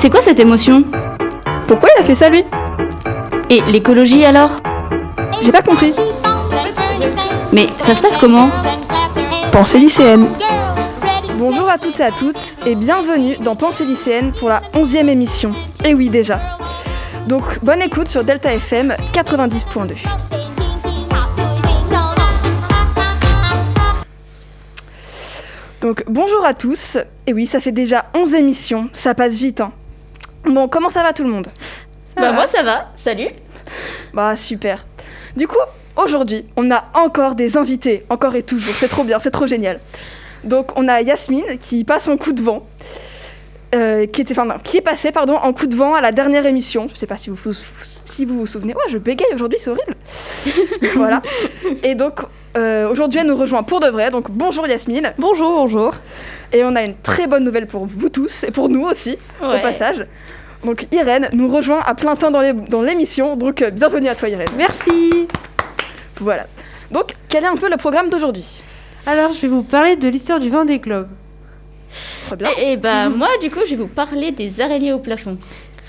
C'est quoi cette émotion Pourquoi il a fait ça lui Et l'écologie alors J'ai pas compris. Mais ça se passe comment Pensée lycéenne. Bonjour à toutes et à toutes et bienvenue dans Pensée lycéenne pour la 11e émission. Et oui déjà. Donc bonne écoute sur Delta FM 90.2. Donc bonjour à tous. Et oui, ça fait déjà 11 émissions, ça passe vite hein. Bon, comment ça va tout le monde? Bah moi ça va, salut Bah super. Du coup, aujourd'hui, on a encore des invités, encore et toujours. C'est trop bien, c'est trop génial. Donc on a Yasmine qui passe en coup de vent. Euh, qui, était, enfin, non, qui est passée pardon, en coup de vent à la dernière émission. Je sais pas si vous vous, si vous, vous souvenez. Ouais, je bégaye aujourd'hui, c'est horrible. voilà. Et donc euh, aujourd'hui, elle nous rejoint pour de vrai. Donc bonjour Yasmine. Bonjour, bonjour. Et on a une très bonne nouvelle pour vous tous et pour nous aussi, au passage. Donc Irène nous rejoint à plein temps dans les- dans l'émission. donc euh, bienvenue à toi Irène. Merci. Voilà. Donc quel est un peu le programme d'aujourd'hui? Alors, je vais vous parler de l'histoire du vent des globes. Très bien. Et, et bah moi du coup je vais vous parler des araignées au plafond.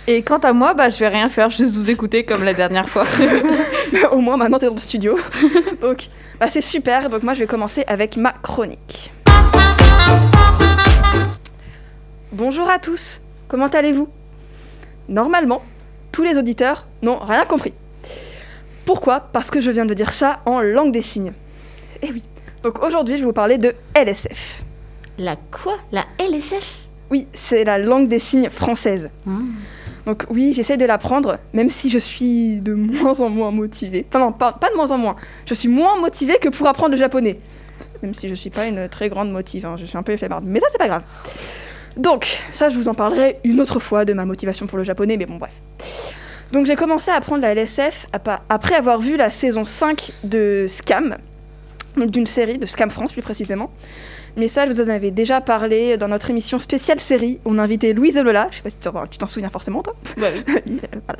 Et quant à moi, bah, je vais rien faire, juste vous écouter comme la dernière fois. Au moins maintenant t'es dans le studio. Donc bah, c'est super. Donc moi je vais commencer avec ma chronique. Bonjour à tous. Comment allez-vous? Normalement, tous les auditeurs n'ont rien compris. Pourquoi? Parce que je viens de dire ça en langue des signes. Eh oui. Donc aujourd'hui, je vais vous parler de LSF. La quoi? La LSF Oui, c'est la langue des signes française. Donc oui, j'essaie de l'apprendre, même si je suis de moins en moins motivée. Enfin non, pas, pas de moins en moins. Je suis moins motivée que pour apprendre le japonais. Même si je suis pas une très grande motive, hein, je suis un peu flemmarde. Mais ça, c'est pas grave. Donc, ça, je vous en parlerai une autre fois de ma motivation pour le japonais, mais bon, bref. Donc j'ai commencé à apprendre la LSF après avoir vu la saison 5 de Scam, d'une série, de Scam France plus précisément. Mais ça, je vous en avais déjà parlé dans notre émission spéciale série. On a invité Louise Lola. Je sais pas si tu t'en- souviens forcément, toi. Bah oui. Voilà.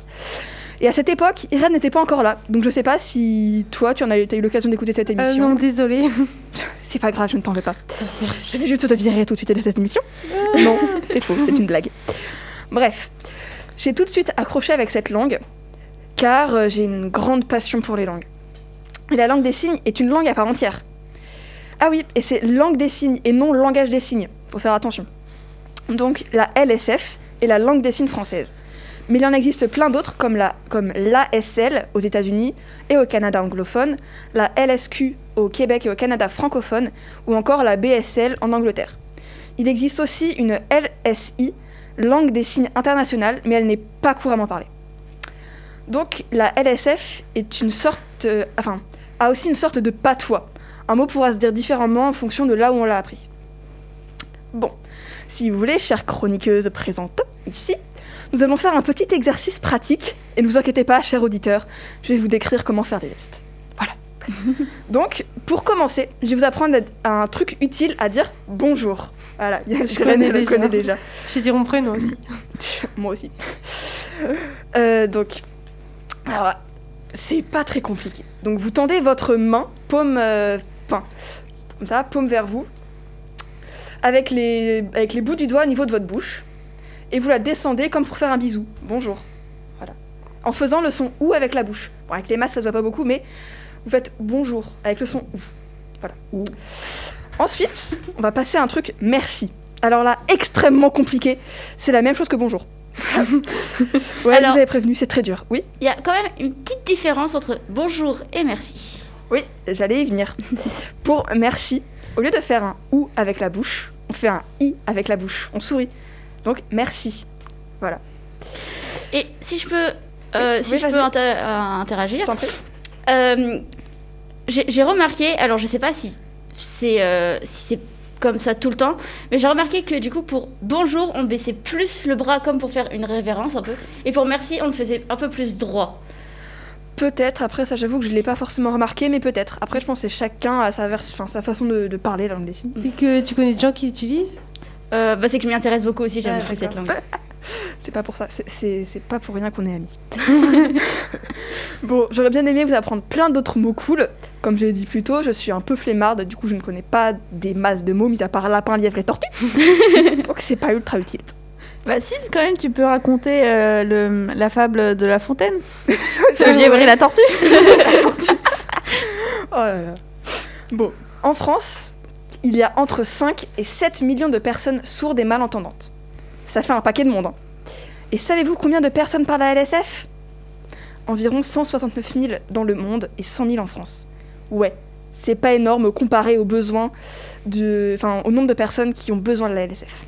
Et à cette époque, Irène n'était pas encore là. Donc je sais pas si toi, tu en as eu, l'occasion d'écouter cette Euh, émission. non, désolée. C'est pas grave, je ne t'en veux pas. Merci. Je vais juste te virer tout de suite de cette émission. non, c'est faux, c'est une blague. Bref, j'ai tout de suite accroché avec cette langue, car euh, j'ai une grande passion pour les langues. Et la langue des signes est une langue à part entière. Ah oui, et c'est langue des signes et non langage des signes. Faut faire attention. Donc la LSF est la langue des signes française. Mais il en existe plein d'autres comme la comme l'ASL aux États-Unis et au Canada anglophone, la LSQ au Québec et au Canada francophone, ou encore la BSL en Angleterre. Il existe aussi une LSI, langue des signes internationale, mais elle n'est pas couramment parlée. Donc la LSF est euh, a aussi une sorte de patois. Un mot pourra se dire différemment en fonction de là où on l'a appris. Bon, si vous voulez, chère chroniqueuse présente ici, nous allons faire un petit exercice pratique. Et ne vous inquiétez pas, cher auditeur, je vais vous décrire comment faire des gestes. Voilà. Donc, pour commencer, je vais vous apprendre un truc utile à dire bonjour. Voilà, je connais le déjà. connais déjà. Je dire mon prénom aussi. Moi aussi. Euh, donc, alors, c'est pas très compliqué. Donc, vous tendez votre main, paume, euh, enfin, comme ça, paume vers vous, avec les, avec les bouts du doigt au niveau de votre bouche, et vous la descendez comme pour faire un bisou. Bonjour. Voilà. En faisant le son ou avec la bouche. Bon, avec les masses, ça se voit pas beaucoup, mais vous faites bonjour avec le son ou. Voilà. Ensuite, on va passer à un truc merci. Alors là, extrêmement compliqué. C'est la même chose que bonjour. ouais, Alors- je vous avais prévenu, c'est très dur. Oui, Il y a quand même une petite différence entre bonjour et merci. Oui, j'allais y venir. Pour merci, au lieu de faire un ou avec la bouche, on fait un i avec la bouche. On sourit. Donc merci. Et si je peux, euh, Oui, si je peux inter- euh, interagir, euh, j'ai remarqué, alors je sais pas si c'est si c'est comme ça tout le temps, mais j'ai remarqué que du coup pour bonjour on baissait plus le bras comme pour faire une révérence un peu, et pour merci on le faisait un peu plus droit. Peut-être, après ça j'avoue que je ne l'ai pas forcément remarqué, mais peut-être. Après je pense que chacun a sa, façon de, de parler la langue des signes. Et que tu connais des gens qui l'utilisent Euh, bah, c'est que je m'y intéresse beaucoup aussi, j'aime Ah, beaucoup cette langue. C'est pas pour ça, c'est pas pour rien qu'on est amis. bon, j'aurais bien aimé vous apprendre plein d'autres mots cool. Comme je l'ai dit plus tôt, je suis un peu flemmarde, du coup je ne connais pas des masses de mots, mis à part lapin, lièvre et tortue. Donc c'est pas ultra utile. Bah si, quand même, tu peux raconter euh, le, la fable de la fontaine. Le lièvre et la tortue. Oh là là. Bon, en France, il y a entre 5 et 7 millions de personnes sourdes et malentendantes. Ça fait un paquet de monde. hein. Et savez-vous combien de personnes parlent à LSF Environ 169 000 dans le monde et 100 000 en France. Ouais, c'est pas énorme comparé aux besoins de, enfin, au nombre de personnes qui ont besoin de la LSF.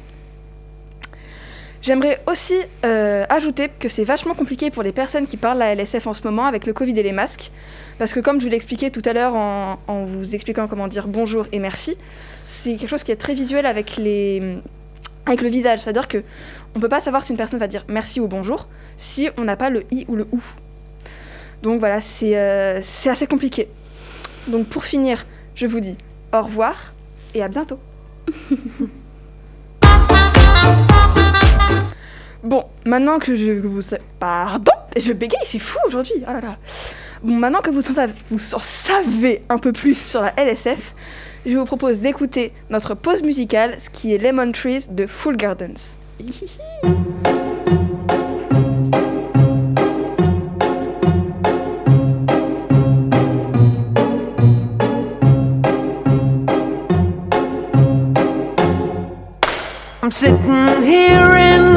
J'aimerais aussi euh, ajouter que c'est vachement compliqué pour les personnes qui parlent la LSF en ce moment avec le Covid et les masques. Parce que comme je vous l'expliquais tout à l'heure en, en vous expliquant comment dire bonjour et merci, c'est quelque chose qui est très visuel avec, les, avec le visage. C'est-à-dire que on peut pas savoir si une personne va dire merci ou bonjour si on n'a pas le i ou le ou. Donc voilà, c'est euh, assez compliqué. Donc pour finir, je vous dis au revoir et à bientôt. Bon, maintenant que je vous Pardon Et je bégaye, c'est fou aujourd'hui Oh Bon, maintenant que vous en, savez, vous en savez un peu plus sur la LSF, je vous propose d'écouter notre pause musicale, ce qui est Lemon Trees de Full Gardens.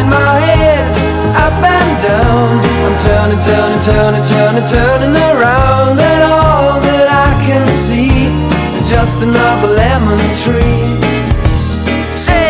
Turning my head up and down. I'm turning, turning, turning, turning, turning around, and all that I can see is just another lemon tree. Sing,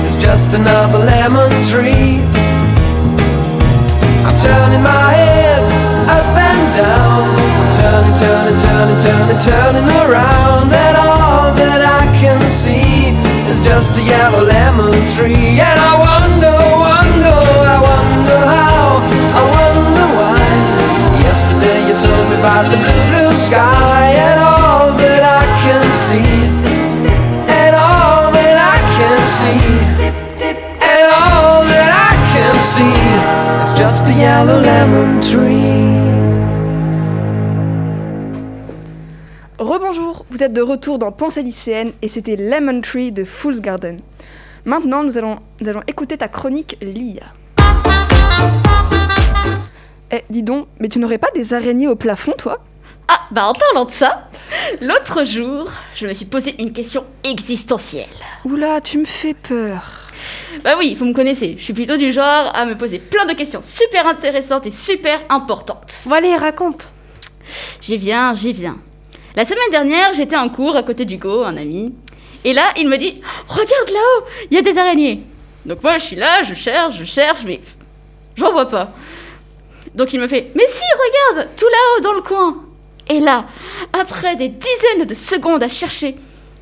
is just another lemon tree. I'm turning my head up and down. I'm turning, turning, turning, turning, turning around, and all that I can see is just a yellow lemon tree. And I wonder, wonder, I wonder how, I wonder why. Yesterday you told me about the blue, blue sky just a yellow lemon tree. Rebonjour, vous êtes de retour dans Pensée lycéenne et c'était Lemon Tree de Fool's Garden. Maintenant, nous allons, nous allons écouter ta chronique Lia. Eh, dis donc, mais tu n'aurais pas des araignées au plafond, toi? Ah, bah en parlant de ça, l'autre jour, je me suis posé une question existentielle. Oula, tu me fais peur. Bah oui, vous me connaissez, je suis plutôt du genre à me poser plein de questions super intéressantes et super importantes. Bon, allez, raconte. J'y viens, j'y viens. La semaine dernière, j'étais en cours à côté d'Hugo, un ami, Et là, il me dit Regarde là-haut, il y a des araignées. Donc moi, je suis là, je cherche, je cherche, mais j'en vois pas. Donc il me fait Mais si, regarde, tout là-haut dans le coin. Et là, après des dizaines de secondes à chercher,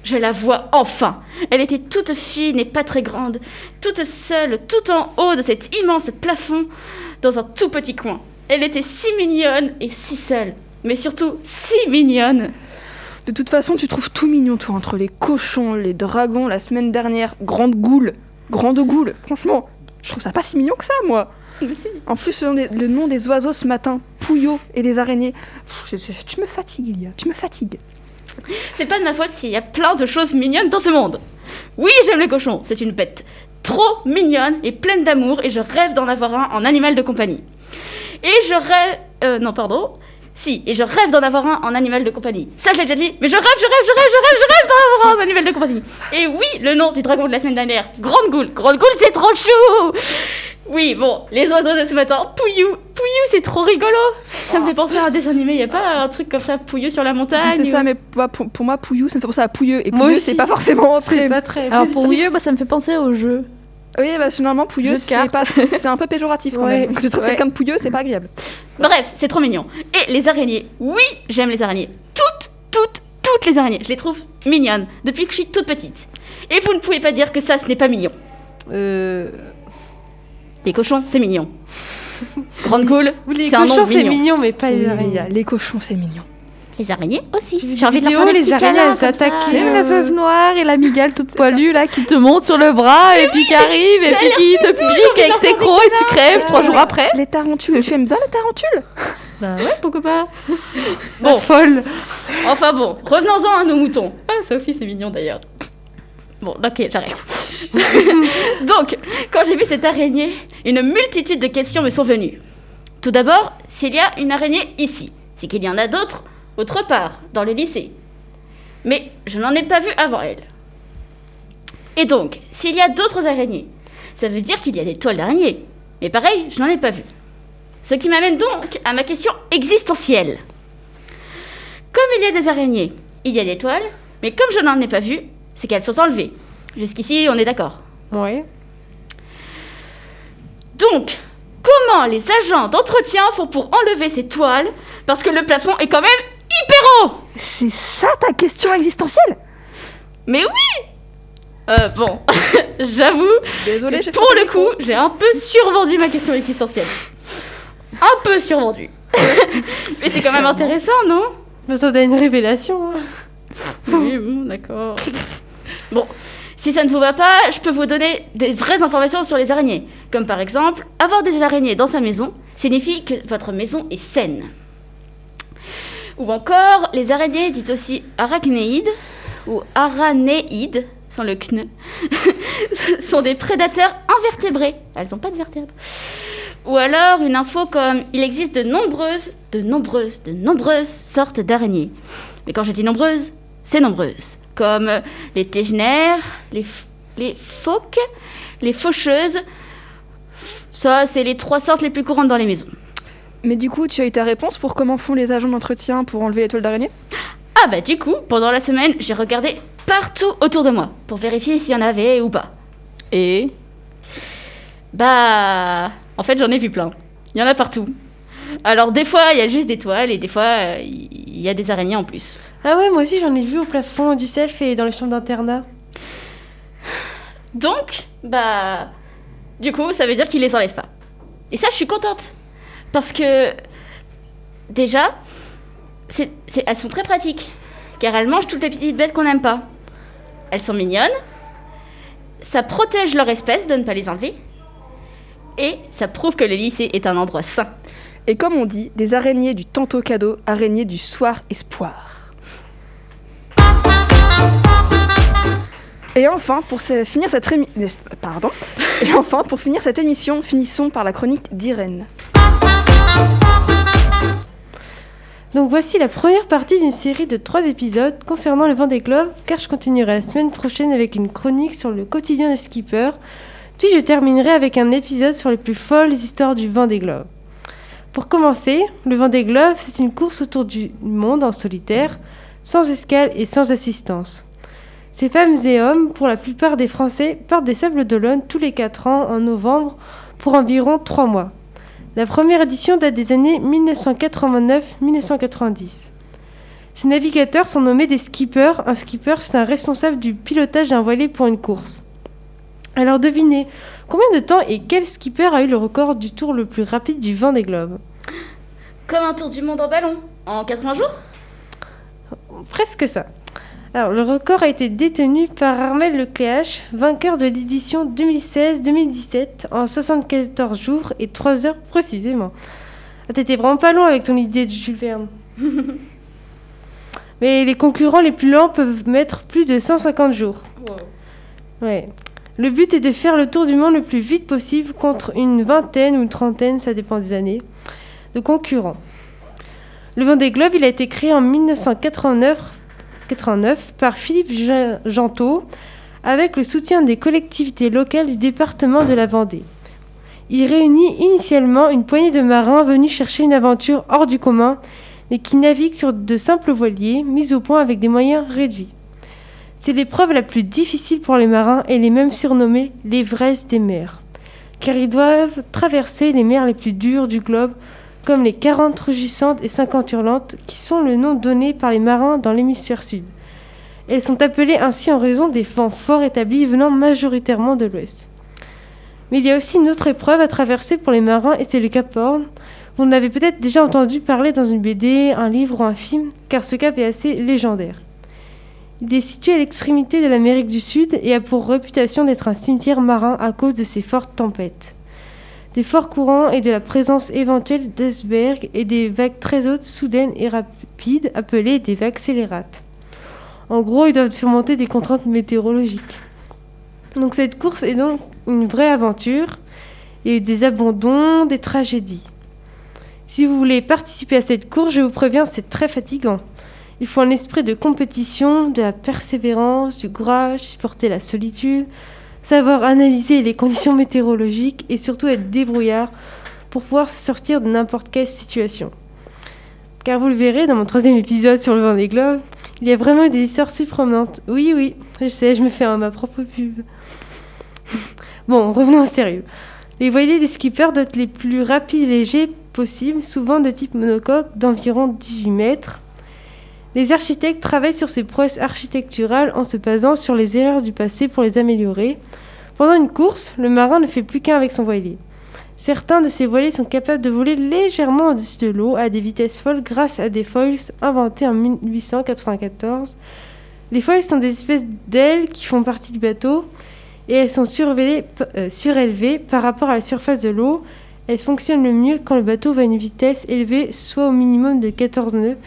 je la vois enfin. Elle était toute fine et pas très grande, toute seule, tout en haut de cet immense plafond, dans un tout petit coin. Elle était si mignonne et si seule, mais surtout si mignonne. De toute façon, tu trouves tout mignon, toi, entre les cochons, les dragons, la semaine dernière, grande goule. Grande goule, franchement, je trouve ça pas si mignon que ça, moi. Mais si. En plus, le, le nom des oiseaux ce matin, Pouillot et les araignées. Pff, tu me fatigues, Ilia, tu me fatigues. C'est pas de ma faute s'il y a plein de choses mignonnes dans ce monde. Oui, j'aime les cochons, c'est une bête trop mignonne et pleine d'amour et je rêve d'en avoir un en animal de compagnie. Et je rêve... Euh, non, pardon. Si, et je rêve d'en avoir un en animal de compagnie. Ça, je l'ai déjà dit, mais je rêve, je rêve, je rêve, je rêve, je rêve d'en avoir un en animal de compagnie. Et oui, le nom du dragon de la semaine dernière, Grande Goule. Grande Goule, c'est trop chou Oui, bon, les oiseaux de ce matin, Pouillou. Pouillou, c'est trop rigolo. Ça me fait penser à un dessin animé, y a pas un truc comme ça, Pouillou sur la montagne c'est ça, mais pour, moi, Pouillou, ça me fait penser à Pouilleux. Et Pouilleux, c'est pas forcément très. C'est pas très. Alors Pouilleux, bah, ça me fait penser au jeu. Oui, bah, finalement, Pouilleux, c'est un peu péjoratif quand Ouais. même. Quand tu traites Ouais. quelqu'un de Pouilleux, c'est pas agréable. Bref, c'est trop mignon. Et les araignées, oui, j'aime les araignées. Toutes, toutes, toutes les araignées. Je les trouve mignonnes depuis que je suis toute petite. Et vous ne pouvez pas dire que ça, ce n'est pas mignon. Euh... Les cochons, c'est mignon. Grande cool, Les c'est un nom cochons, c'est mignon. mignon, mais pas les araignées. Les cochons, c'est mignon. Les araignées aussi. J'ai envie de leur faire des vidéos, petits les araignées, câlins elles comme ça. s'attaquent, Même euh, la veuve noire et la migale toute poilue là qui te monte sur le bras et puis qui arrive et puis qui te pique avec ses crocs et tu crèves trois jours après. Les tarentules, tu aimes bien les tarentules Bah ouais, pourquoi pas. Bon, folle. Enfin bon, revenons-en à nos moutons. Ah, ça aussi c'est mignon d'ailleurs. Bon, ok, j'arrête. Donc, quand j'ai vu cette araignée, une multitude de questions me sont venues. Tout d'abord, s'il y a une araignée ici, c'est qu'il y en a d'autres autre part, dans le lycée. Mais je n'en ai pas vu avant elle. Et donc, s'il y a d'autres araignées, ça veut dire qu'il y a des toiles d'araignées. Mais pareil, je n'en ai pas vu. Ce qui m'amène donc à ma question existentielle. Comme il y a des araignées, il y a des toiles, mais comme je n'en ai pas vu, c'est qu'elles sont enlevées. Jusqu'ici, on est d'accord. Ouais. Donc, comment les agents d'entretien font pour enlever ces toiles? Parce que le plafond est quand même hyper haut C'est ça ta question existentielle? Mais oui Euh, bon, j'avoue, Désolée, j'ai pour le coup, j'ai un peu survendu ma question existentielle. Un peu survendu. Mais c'est quand même intéressant, non? M'attendais à une révélation. hein. Oui, bon, d'accord. Bon, si ça ne vous va pas, je peux vous donner des vraies informations sur les araignées. Comme par exemple, avoir des araignées dans sa maison signifie que votre maison est saine. Ou encore, les araignées, dites aussi arachnéides ou aranéides, sans le kne, sont des prédateurs invertébrés. Elles n'ont pas de vertèbres. Ou alors une info comme il existe de nombreuses, de nombreuses, de nombreuses sortes d'araignées. Mais quand je dis nombreuses, c'est nombreuses. Comme euh, les tégénaires, les, les phoques, les faucheuses. Ça, c'est les trois sortes les plus courantes dans les maisons. Mais du coup, tu as eu ta réponse pour comment font les agents d'entretien pour enlever les toiles d'araignée? Ah bah du coup, pendant la semaine, j'ai regardé partout autour de moi pour vérifier s'il y en avait ou pas. Et? Bah, en fait, j'en ai vu plein. Il y en a partout. Alors des fois, il y a juste des toiles et des fois, euh, il y a des araignées en plus. Ah ouais, moi aussi j'en ai vu au plafond du self et dans les chambres d'internat. Donc, bah, du coup, ça veut dire qu'ils les enlèvent pas. Et ça, je suis contente. Parce que, déjà, c'est, c'est- elles sont très pratiques. Car elles mangent toutes les petites bêtes qu'on n'aime pas. Elles sont mignonnes. Ça protège leur espèce de ne pas les enlever. Et ça prouve que le lycée est un endroit sain. Et comme on dit, des araignées du tantôt cadeau, araignées du soir espoir. Et enfin, pour finir cette émission, finissons par la chronique d'Irène. Donc voici la première partie d'une série de trois épisodes concernant le Vendée Globe, car je continuerai la semaine prochaine avec une chronique sur le quotidien des skippers, puis je terminerai avec un épisode sur les plus folles histoires du Vendée Globe. Pour commencer, le Vendée Globe, c'est une course autour du monde en solitaire, sans escale et sans assistance. Ces femmes et hommes, pour la plupart des Français, partent des Sables d'Olonne tous les 4 ans en novembre pour environ 3 mois. La première édition date des années 1989-1990. Ces navigateurs sont nommés des skippers. Un skipper, c'est un responsable du pilotage d'un voilier pour une course. Alors devinez, combien de temps et quel skipper a eu le record du tour le plus rapide du vent des globes? Comme un tour du monde en ballon, en 80 jours? Presque ça. Alors, le record a été détenu par Armel Lecléache, vainqueur de l'édition 2016-2017 en 74 jours et 3 heures précisément. Ah, T'étais vraiment pas loin avec ton idée de Jules Verne. Mais les concurrents les plus lents peuvent mettre plus de 150 jours. Ouais. Le but est de faire le tour du monde le plus vite possible contre une vingtaine ou une trentaine, ça dépend des années, de concurrents. Le Vendée Globe, il a été créé en 1989 89 par Philippe Gentot avec le soutien des collectivités locales du département de la Vendée. Il réunit initialement une poignée de marins venus chercher une aventure hors du commun, mais qui naviguent sur de simples voiliers mis au point avec des moyens réduits. C'est l'épreuve la plus difficile pour les marins et les même surnommés l'Everest des mers, car ils doivent traverser les mers les plus dures du globe, comme les 40 rugissantes et 50 hurlantes, qui sont le nom donné par les marins dans l'hémisphère sud. Elles sont appelées ainsi en raison des vents forts établis venant majoritairement de l'ouest. Mais il y a aussi une autre épreuve à traverser pour les marins et c'est le Cap Horn. Vous en avez peut-être déjà entendu parler dans une BD, un livre ou un film, car ce cap est assez légendaire. Il est situé à l'extrémité de l'Amérique du Sud et a pour réputation d'être un cimetière marin à cause de ses fortes tempêtes. Des forts courants et de la présence éventuelle d'icebergs et des vagues très hautes, soudaines et rapides, appelées des vagues scélérates. En gros, ils doivent surmonter des contraintes météorologiques. Donc cette course est donc une vraie aventure. Il des abandons, des tragédies. Si vous voulez participer à cette course, je vous préviens, c'est très fatigant. Il faut un esprit de compétition, de la persévérance, du courage, supporter la solitude, savoir analyser les conditions météorologiques et surtout être débrouillard pour pouvoir sortir de n'importe quelle situation. Car vous le verrez dans mon troisième épisode sur le vent des globes, il y a vraiment des histoires surprenantes. Oui, oui, je sais, je me fais ma propre pub. bon, revenons au sérieux. Les voiliers des skippers doivent être les plus rapides et légers possibles, souvent de type monocoque d'environ 18 mètres. Les architectes travaillent sur ces prouesses architecturales en se basant sur les erreurs du passé pour les améliorer. Pendant une course, le marin ne fait plus qu'un avec son voilier. Certains de ces voiliers sont capables de voler légèrement au-dessus de l'eau à des vitesses folles grâce à des foils inventés en 1894. Les foils sont des espèces d'ailes qui font partie du bateau et elles sont euh, surélevées par rapport à la surface de l'eau. Elles fonctionnent le mieux quand le bateau va à une vitesse élevée, soit au minimum de 14 nœuds,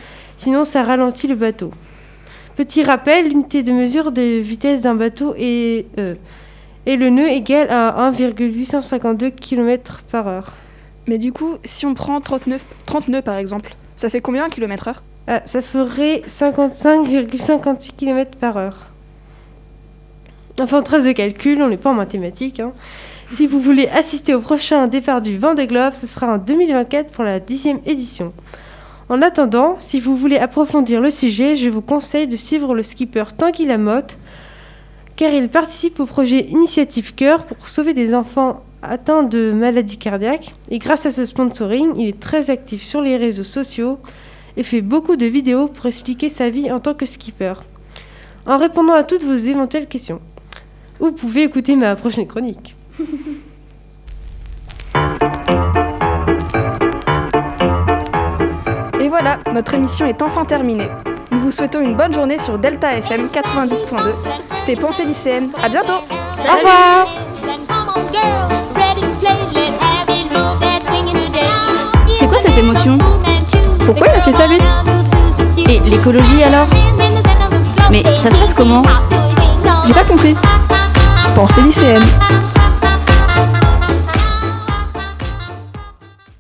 sinon ça ralentit le bateau. Petit rappel, l'unité de mesure de vitesse d'un bateau est, euh, est le nœud égal à 1,852 km par heure. Mais du coup, si on prend 39, 30 nœuds par exemple, ça fait combien un kilomètre heure? Ah, ça ferait 55,56 km par heure. Enfin, trace de calcul, on n'est pas en mathématiques. hein. Si vous voulez assister au prochain départ du Vendée Globe, ce sera en 2024 pour la dixième édition. En attendant, si vous voulez approfondir le sujet, je vous conseille de suivre le skipper Tanguy Lamotte, car il participe au projet Initiative Cœur pour sauver des enfants atteints de maladies cardiaques. Et grâce à ce sponsoring, il est très actif sur les réseaux sociaux et fait beaucoup de vidéos pour expliquer sa vie en tant que skipper, en répondant à toutes vos éventuelles questions. Vous pouvez écouter ma prochaine chronique. voilà, notre émission est enfin terminée. Nous vous souhaitons une bonne journée sur Delta FM 90.2. C'était Pensée lycéenne. À bientôt Au revoir C'est quoi cette émotion? Pourquoi il a fait ça lui? Et l'écologie alors? Mais ça se passe comment? J'ai pas compris. Pensée lycéenne.